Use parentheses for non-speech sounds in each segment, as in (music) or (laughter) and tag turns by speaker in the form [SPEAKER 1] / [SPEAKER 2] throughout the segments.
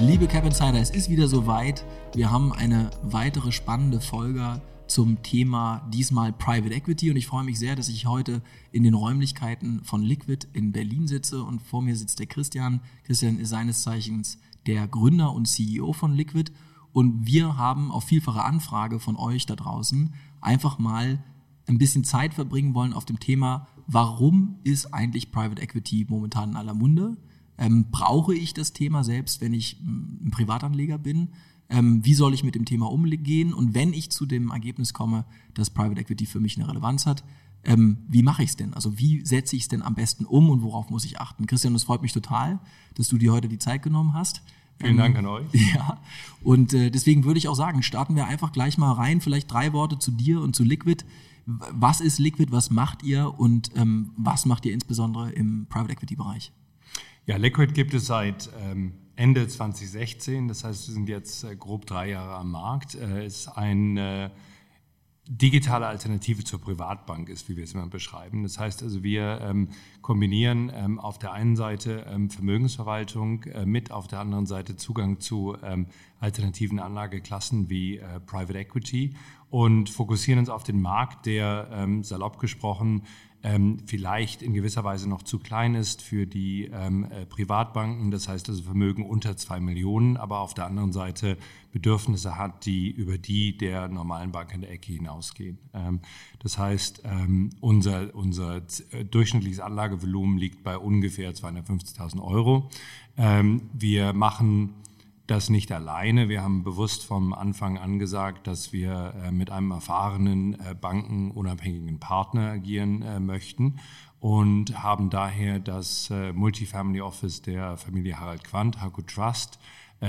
[SPEAKER 1] Liebe Cap Insider, es ist wieder soweit. Wir haben eine weitere spannende Folge zum Thema diesmal Private Equity und ich freue mich sehr, dass ich heute in den Räumlichkeiten von Liquid in Berlin sitze und vor mir sitzt der Christian. Christian ist seines Zeichens der Gründer und CEO von Liquid und wir haben auf vielfache Anfrage von euch da draußen einfach mal ein bisschen Zeit verbringen wollen auf dem Thema, warum ist eigentlich Private Equity momentan in aller Munde? Ähm, brauche ich das Thema selbst, wenn ich ein Privatanleger bin? ähm, wie soll ich mit dem Thema umgehen und wenn ich zu dem Ergebnis komme, dass Private Equity für mich eine Relevanz hat, ähm, wie mache ich es denn? Also wie setze ich es denn am besten um und worauf muss ich achten? Christian, es freut mich total, dass du dir heute die Zeit genommen hast.
[SPEAKER 2] Vielen Dank an euch. (laughs)
[SPEAKER 1] Ja, und äh, deswegen würde ich auch sagen, starten wir einfach gleich mal rein. Vielleicht drei Worte zu dir und zu Liquid. Was ist Liquid? Was macht ihr? Und ähm, was macht ihr insbesondere im Private Equity Bereich?
[SPEAKER 2] Ja, Liquid gibt es seit ähm, Ende 2016. Das heißt, wir sind jetzt äh, grob drei Jahre am Markt. Äh, ist eine digitale Alternative zur Privatbank ist, wie wir es immer beschreiben. Das heißt also, wir ähm, kombinieren ähm, auf der einen Seite ähm, Vermögensverwaltung äh, mit auf der anderen Seite Zugang zu ähm, alternativen Anlageklassen wie äh, Private Equity und fokussieren uns auf den Markt, der ähm, salopp gesprochen ähm, vielleicht in gewisser Weise noch zu klein ist für die ähm, äh, Privatbanken, das heißt also Vermögen unter zwei Millionen, aber auf der anderen Seite Bedürfnisse hat, die über die der normalen Bank in der Ecke hinausgehen. Ähm, das heißt, ähm, unser, unser äh, durchschnittliches Anlagevolumen liegt bei ungefähr 250.000 Euro. Ähm, wir machen das nicht alleine. Wir haben bewusst vom Anfang an gesagt, dass wir äh, mit einem erfahrenen äh, bankenunabhängigen Partner agieren äh, möchten und haben daher das Multifamily Office der Familie Harald Quandt, Haku Trust,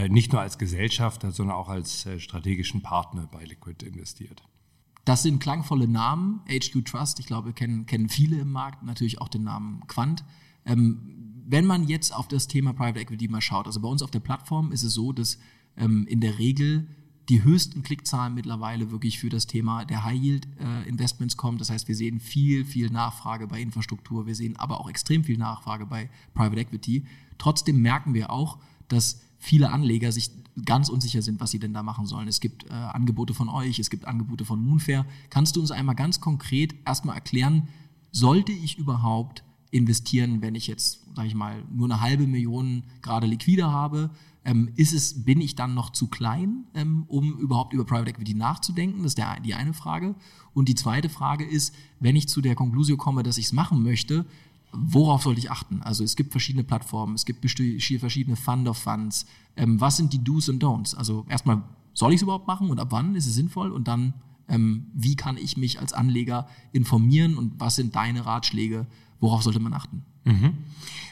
[SPEAKER 2] nicht nur als Gesellschafter, sondern auch als strategischen Partner bei Liquid investiert.
[SPEAKER 1] Das sind klangvolle Namen, HQ Trust, ich glaube, kennen, kennen viele im Markt, natürlich auch den Namen Quant. Ähm, wenn man jetzt auf das Thema Private Equity mal schaut, also bei uns auf der Plattform ist es so, dass ähm, in der Regel die höchsten Klickzahlen mittlerweile wirklich für das Thema der High Yield äh, kommen. Das heißt, wir sehen viel, viel Nachfrage bei Infrastruktur, wir sehen aber auch extrem viel Nachfrage bei Private Equity. Trotzdem merken wir auch, dass viele Anleger sich ganz unsicher sind, was sie denn da machen sollen. Es gibt äh, Angebote von euch, es gibt Angebote von Moonfair. Kannst du uns einmal ganz konkret erstmal erklären, sollte ich überhaupt investieren, wenn ich jetzt, sage ich mal, nur eine halbe Million gerade liquide habe? Ähm, ist es, bin ich dann noch zu klein, ähm, um überhaupt über Private Equity nachzudenken? Das ist der, die eine Frage. Und die zweite Frage ist, wenn ich zu der Konklusion komme, dass ich es machen möchte, worauf sollte ich achten? Also es gibt verschiedene Plattformen, es gibt verschiedene Fund of Funds. Ähm, was sind die Do's und Don'ts? Also erstmal, soll ich es überhaupt machen und ab wann ist es sinnvoll? Und dann, ähm, wie kann ich mich als Anleger informieren und was sind deine Ratschläge, Worauf sollte man achten?
[SPEAKER 2] Mhm.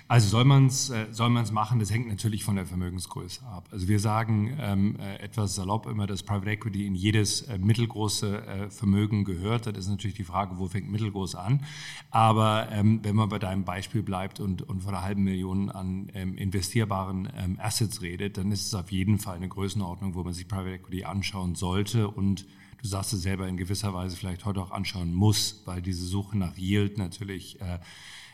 [SPEAKER 2] Also soll man es äh, soll man's machen, das hängt natürlich von der Vermögensgröße ab. Also wir sagen ähm, äh, etwas salopp immer, dass Private Equity in jedes äh, mittelgroße äh, Vermögen gehört. Das ist natürlich die Frage, wo fängt mittelgroß an. Aber ähm, wenn man bei deinem Beispiel bleibt und, und von einer halben Million an ähm, investierbaren ähm, Assets redet, dann ist es auf jeden Fall eine Größenordnung, wo man sich Private Equity anschauen sollte und du sagst es selber, in gewisser Weise vielleicht heute auch anschauen muss, weil diese Suche nach Yield natürlich äh,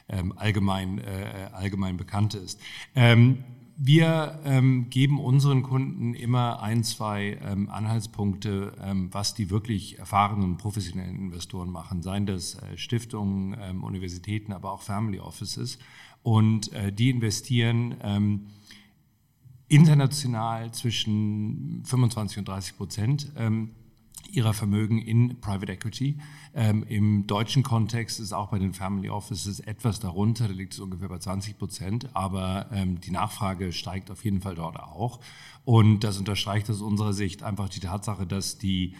[SPEAKER 2] ähm, allgemein, äh, allgemein bekannt ist. Ähm, wir ähm, geben unseren Kunden immer ein, zwei ähm, Anhaltspunkte, ähm, was die wirklich erfahrenen professionellen Investoren machen, seien das äh, Stiftungen, ähm, Universitäten, aber auch Family Offices. Und äh, die investieren ähm, international zwischen 25 und 30 Prozent ihrer Vermögen in Private Equity. Ähm, Im deutschen Kontext ist auch bei den Family Offices etwas darunter, da liegt es ungefähr bei 20 Prozent, aber ähm, die Nachfrage steigt auf jeden Fall dort auch. Und das unterstreicht aus unserer Sicht einfach die Tatsache, dass die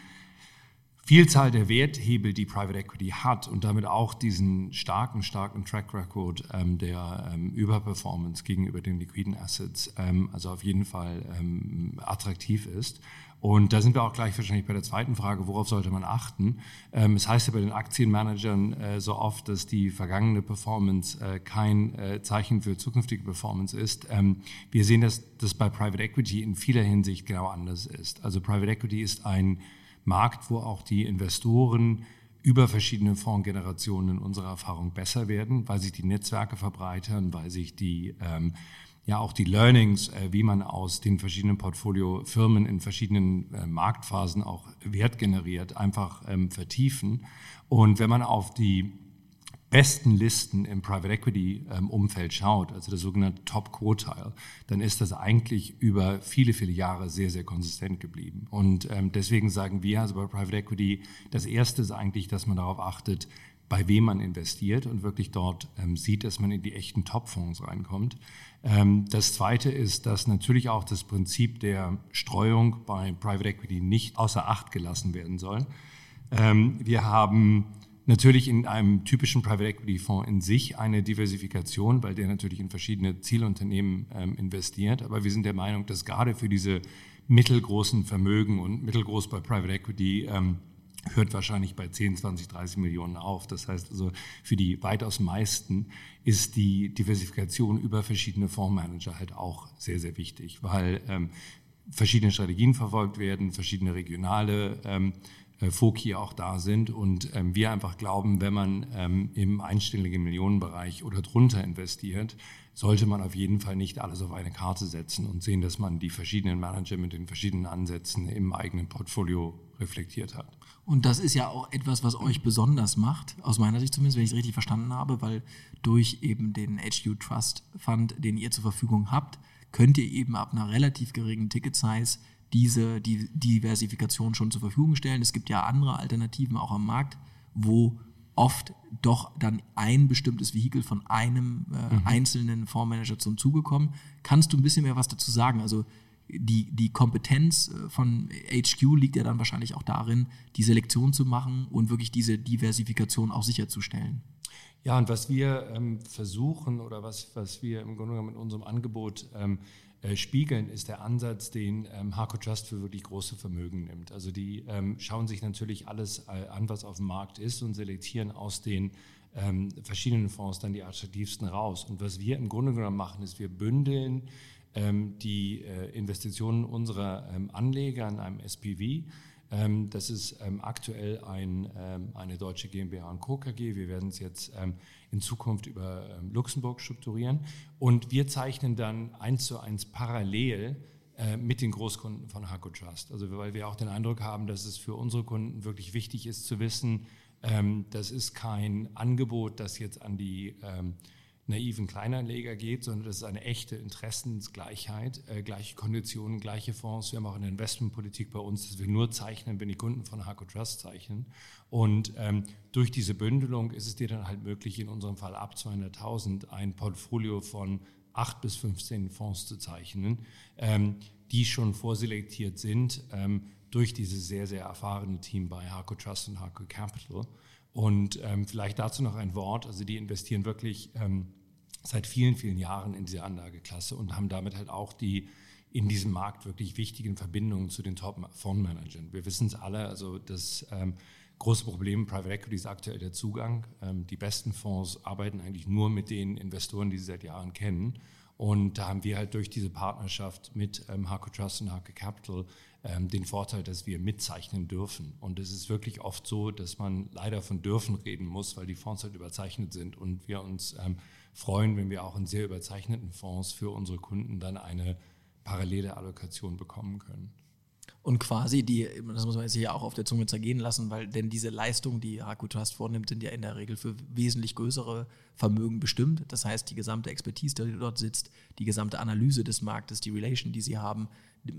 [SPEAKER 2] Vielzahl der Werthebel, die Private Equity hat und damit auch diesen starken, starken Track Record ähm, der ähm, Überperformance gegenüber den liquiden Assets, ähm, also auf jeden Fall ähm, attraktiv ist. Und da sind wir auch gleich wahrscheinlich bei der zweiten Frage, worauf sollte man achten? Ähm, es heißt ja bei den Aktienmanagern äh, so oft, dass die vergangene Performance äh, kein äh, Zeichen für zukünftige Performance ist. Ähm, wir sehen, dass das bei Private Equity in vieler Hinsicht genau anders ist. Also Private Equity ist ein Markt, wo auch die Investoren über verschiedene Fondsgenerationen in unserer Erfahrung besser werden, weil sich die Netzwerke verbreitern, weil sich die ähm, ja auch die Learnings, äh, wie man aus den verschiedenen Portfoliofirmen in verschiedenen äh, Marktphasen auch Wert generiert, einfach ähm, vertiefen. Und wenn man auf die besten Listen im Private Equity ähm, Umfeld schaut, also das sogenannte Top Quartile, dann ist das eigentlich über viele, viele Jahre sehr, sehr konsistent geblieben. Und ähm, deswegen sagen wir also bei Private Equity, das erste ist eigentlich, dass man darauf achtet, bei wem man investiert und wirklich dort ähm, sieht, dass man in die echten Top-Fonds reinkommt. Ähm, das zweite ist, dass natürlich auch das Prinzip der Streuung bei Private Equity nicht außer Acht gelassen werden soll. Ähm, wir haben Natürlich in einem typischen Private Equity Fonds in sich eine Diversifikation, weil der natürlich in verschiedene Zielunternehmen ähm, investiert. Aber wir sind der Meinung, dass gerade für diese mittelgroßen Vermögen und mittelgroß bei Private Equity ähm, hört wahrscheinlich bei 10, 20, 30 Millionen auf. Das heißt also, für die weitaus meisten ist die Diversifikation über verschiedene Fondsmanager halt auch sehr, sehr wichtig, weil ähm, verschiedene Strategien verfolgt werden, verschiedene regionale ähm, äh, Foki auch da sind und ähm, wir einfach glauben, wenn man ähm, im einstelligen Millionenbereich oder drunter investiert, sollte man auf jeden Fall nicht alles auf eine Karte setzen und sehen, dass man die verschiedenen Manager mit den verschiedenen Ansätzen im eigenen Portfolio reflektiert hat.
[SPEAKER 1] Und das ist ja auch etwas, was euch besonders macht, aus meiner Sicht zumindest, wenn ich es richtig verstanden habe, weil durch eben den HQ Trust Fund, den ihr zur Verfügung habt, könnt ihr eben ab einer relativ geringen Ticket Size diese die Diversifikation schon zur Verfügung stellen. Es gibt ja andere Alternativen auch am Markt, wo oft doch dann ein bestimmtes Vehikel von einem äh, mhm. einzelnen Fondsmanager zum Zuge kommt. Kannst du ein bisschen mehr was dazu sagen? Also die, die Kompetenz äh, von HQ liegt ja dann wahrscheinlich auch darin, die Selektion zu machen und wirklich diese Diversifikation auch sicherzustellen.
[SPEAKER 2] Ja, und was wir ähm, versuchen oder was, was wir im Grunde genommen mit unserem Angebot ähm, äh, spiegeln, ist der Ansatz, den ähm, Harco Trust für wirklich große Vermögen nimmt. Also die ähm, schauen sich natürlich alles äh, an, was auf dem Markt ist und selektieren aus den ähm, verschiedenen Fonds dann die attraktivsten raus. Und was wir im Grunde genommen machen, ist, wir bündeln ähm, die äh, Investitionen unserer ähm, Anleger in einem SPV das ist ähm, aktuell ein, ähm, eine deutsche GmbH und Co. KG. Wir werden es jetzt in Zukunft über Luxemburg strukturieren. Und wir zeichnen dann eins zu eins parallel äh, mit den Großkunden von Haco Trust. Also weil wir auch den Eindruck haben, dass es für unsere Kunden wirklich wichtig ist zu wissen, das ist kein Angebot, das jetzt an die naiven Kleinanleger geht, sondern das ist eine echte Interessensgleichheit, äh, gleiche Konditionen, gleiche Fonds. Wir haben auch eine Investmentpolitik bei uns, dass wir nur zeichnen, wenn die Kunden von Harco Trust zeichnen. Und ähm, durch diese Bündelung ist es dir dann halt möglich, in unserem Fall ab 200.000 ein Portfolio von 8 bis 15 Fonds zu zeichnen, ähm, die schon vorselektiert sind ähm, durch dieses sehr, sehr erfahrene Team bei Harco Trust und Harco Capital. Und ähm, vielleicht dazu noch ein Wort. Also die investieren wirklich ähm, seit vielen, vielen Jahren in diese Anlageklasse und haben damit halt auch die in diesem Markt wirklich wichtigen Verbindungen zu den Top-Fondsmanagern. Wir wissen es alle, also das ähm, große Problem Private Equity ist aktuell der Zugang. Ähm, die besten Fonds arbeiten eigentlich nur mit den Investoren, die sie seit Jahren kennen. Und da haben wir halt durch diese Partnerschaft mit ähm, Harco Trust und Harco Capital ähm, den Vorteil, dass wir mitzeichnen dürfen. Und es ist wirklich oft so, dass man leider von dürfen reden muss, weil die Fonds halt überzeichnet sind und wir uns ähm, freuen, wenn wir auch in sehr überzeichneten Fonds für unsere Kunden dann eine parallele Allokation bekommen können.
[SPEAKER 1] Und quasi die, das muss man jetzt hier auch auf der Zunge zergehen lassen, weil denn diese Leistung, die Haku Trust vornimmt, sind ja in der Regel für wesentlich größere Vermögen bestimmt. Das heißt, die gesamte Expertise, die dort sitzt, die gesamte Analyse des Marktes, die Relation, die sie haben,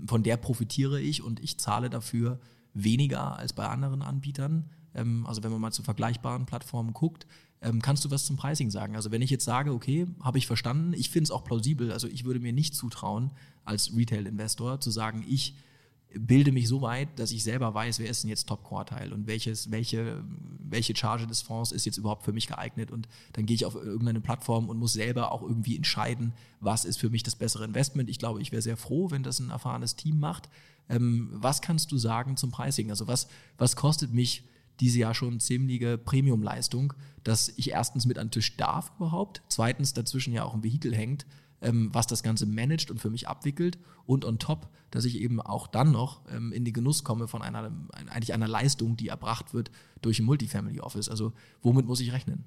[SPEAKER 1] von der profitiere ich und ich zahle dafür weniger als bei anderen Anbietern. Ähm, also wenn man mal zu vergleichbaren Plattformen guckt, ähm, kannst du was zum Pricing sagen? Also wenn ich jetzt sage, okay, habe ich verstanden, ich finde es auch plausibel, also ich würde mir nicht zutrauen, als Retail-Investor zu sagen, ich bilde mich so weit, dass ich selber weiß, wer ist denn jetzt Top-Quartile und welches, welche, welche Charge des Fonds ist jetzt überhaupt für mich geeignet. Und dann gehe ich auf irgendeine Plattform und muss selber auch irgendwie entscheiden, was ist für mich das bessere Investment. Ich glaube, ich wäre sehr froh, wenn das ein erfahrenes Team macht. Ähm, was kannst du sagen zum Pricing? Also was, was kostet mich diese ja schon ziemliche Premium-Leistung, dass ich erstens mit an den Tisch darf überhaupt, zweitens dazwischen ja auch ein Vehikel hängt, ähm, was das Ganze managt und für mich abwickelt und on top, dass ich eben auch dann noch ähm, in den Genuss komme von einer, eigentlich einer Leistung, die erbracht wird durch ein Multifamily Office. Also womit muss ich rechnen?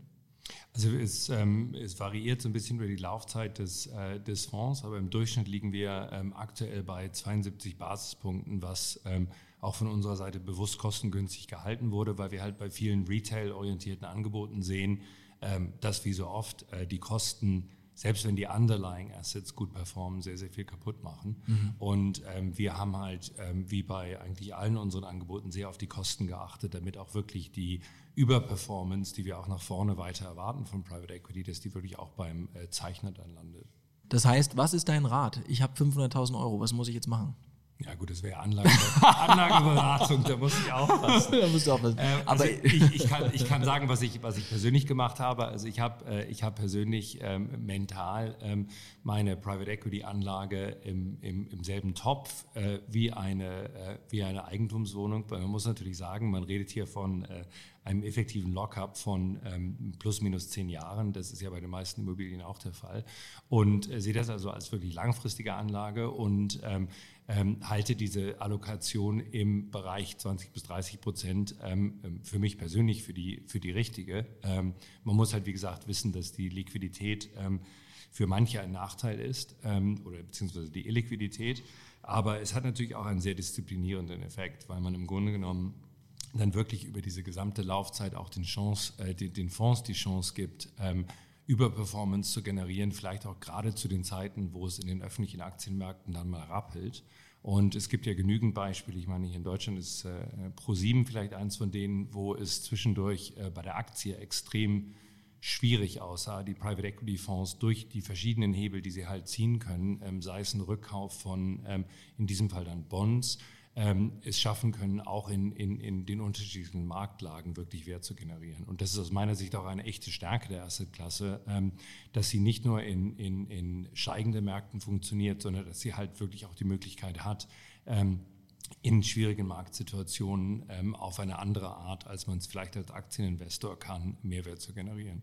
[SPEAKER 2] Also es, ähm, es, variiert so ein bisschen über die Laufzeit des, äh, des Fonds, aber im Durchschnitt liegen wir ähm, aktuell bei 72 Basispunkten, was ähm, auch von unserer Seite bewusst kostengünstig gehalten wurde, weil wir halt bei vielen retail-orientierten Angeboten sehen, ähm, dass wie so oft äh, die Kosten selbst wenn die underlying Assets gut performen, sehr, sehr viel kaputt machen. Mhm. Und ähm, wir haben halt, ähm, wie bei eigentlich allen unseren Angeboten, sehr auf die Kosten geachtet, damit auch wirklich die Überperformance, die wir auch nach vorne weiter erwarten von Private Equity, dass die wirklich auch beim äh, Zeichner dann landet.
[SPEAKER 1] Das heißt, was ist dein Rat? Ich habe 500.000 Euro, was muss ich jetzt machen?
[SPEAKER 2] Ja gut, das wäre Anlage, Anlageberatung, da muss ich aufpassen. (laughs) da musst du aufpassen. Ähm, also Aber ich, ich, kann, ich kann sagen, was ich, was ich persönlich gemacht habe. Also ich habe äh, ich hab persönlich ähm, mental ähm, meine Private Equity Anlage im, im, im selben Topf äh, wie, eine, äh, wie eine Eigentumswohnung. Man muss natürlich sagen, man redet hier von äh, einem effektiven Lockup von ähm, plus minus zehn Jahren. Das ist ja bei den meisten Immobilien auch der Fall. Und äh, sehe das also als wirklich langfristige Anlage und ähm, ähm, halte diese Allokation im Bereich 20 bis 30 Prozent ähm, ähm, für mich persönlich für die, für die richtige. Ähm, man muss halt, wie gesagt, wissen, dass die Liquidität für manche ein Nachteil ist oder beziehungsweise die Illiquidität. Aber es hat natürlich auch einen sehr disziplinierenden Effekt, weil man im Grunde genommen dann wirklich über diese gesamte Laufzeit auch den, Chance, äh, den, den Fonds die Chance gibt, ähm, Überperformance zu generieren, vielleicht auch gerade zu den Zeiten, wo es in den öffentlichen Aktienmärkten dann mal rappelt. Und es gibt ja genügend Beispiele. Ich meine, hier in Deutschland ist äh, ProSieben vielleicht eins von denen, wo es zwischendurch äh, bei der Aktie extrem schwierig aussah, die Private Equity Fonds durch die verschiedenen Hebel, die sie halt ziehen können, ähm, sei es ein Rückkauf von ähm, in diesem Fall dann Bonds, es schaffen können, auch in, in, in den unterschiedlichen Marktlagen wirklich Wert zu generieren. Und das ist aus meiner Sicht auch eine echte Stärke der Assetklasse, ähm, dass sie nicht nur in, in, in steigenden Märkten funktioniert, sondern dass sie halt wirklich auch die Möglichkeit hat, ähm, in schwierigen Marktsituationen ähm, auf eine andere Art, als man es vielleicht als Aktieninvestor kann, Mehrwert zu generieren.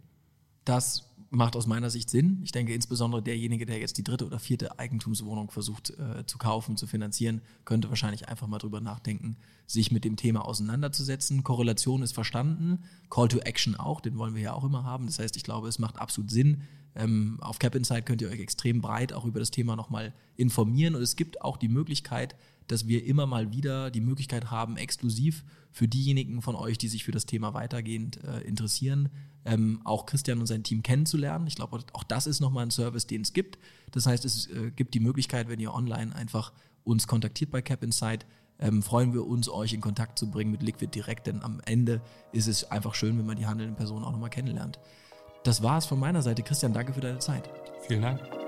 [SPEAKER 1] Das macht aus meiner Sicht Sinn. Ich denke insbesondere derjenige, der jetzt die dritte oder vierte Eigentumswohnung versucht äh, zu kaufen, zu finanzieren, könnte wahrscheinlich einfach mal drüber nachdenken, sich mit dem Thema auseinanderzusetzen. Korrelation ist verstanden, Call to Action auch, den wollen wir ja auch immer haben. Das heißt, ich glaube, es macht absolut Sinn. Ähm, auf Cap Insight könnt ihr euch extrem breit auch über das Thema nochmal informieren und es gibt auch die Möglichkeit, dass wir immer mal wieder die Möglichkeit haben, exklusiv für diejenigen von euch, die sich für das Thema weitergehend äh, interessieren, ähm, auch Christian und sein Team kennenzulernen. Ich glaube, auch das ist nochmal ein Service, den es gibt. Das heißt, es äh, gibt die Möglichkeit, wenn ihr online einfach uns kontaktiert bei Cap Insight, ähm, freuen wir uns, euch in Kontakt zu bringen mit Liquid direkt, denn am Ende ist es einfach schön, wenn man die handelnden Personen auch nochmal kennenlernt. Das war es von meiner Seite. Christian, danke für deine Zeit.
[SPEAKER 2] Vielen Dank.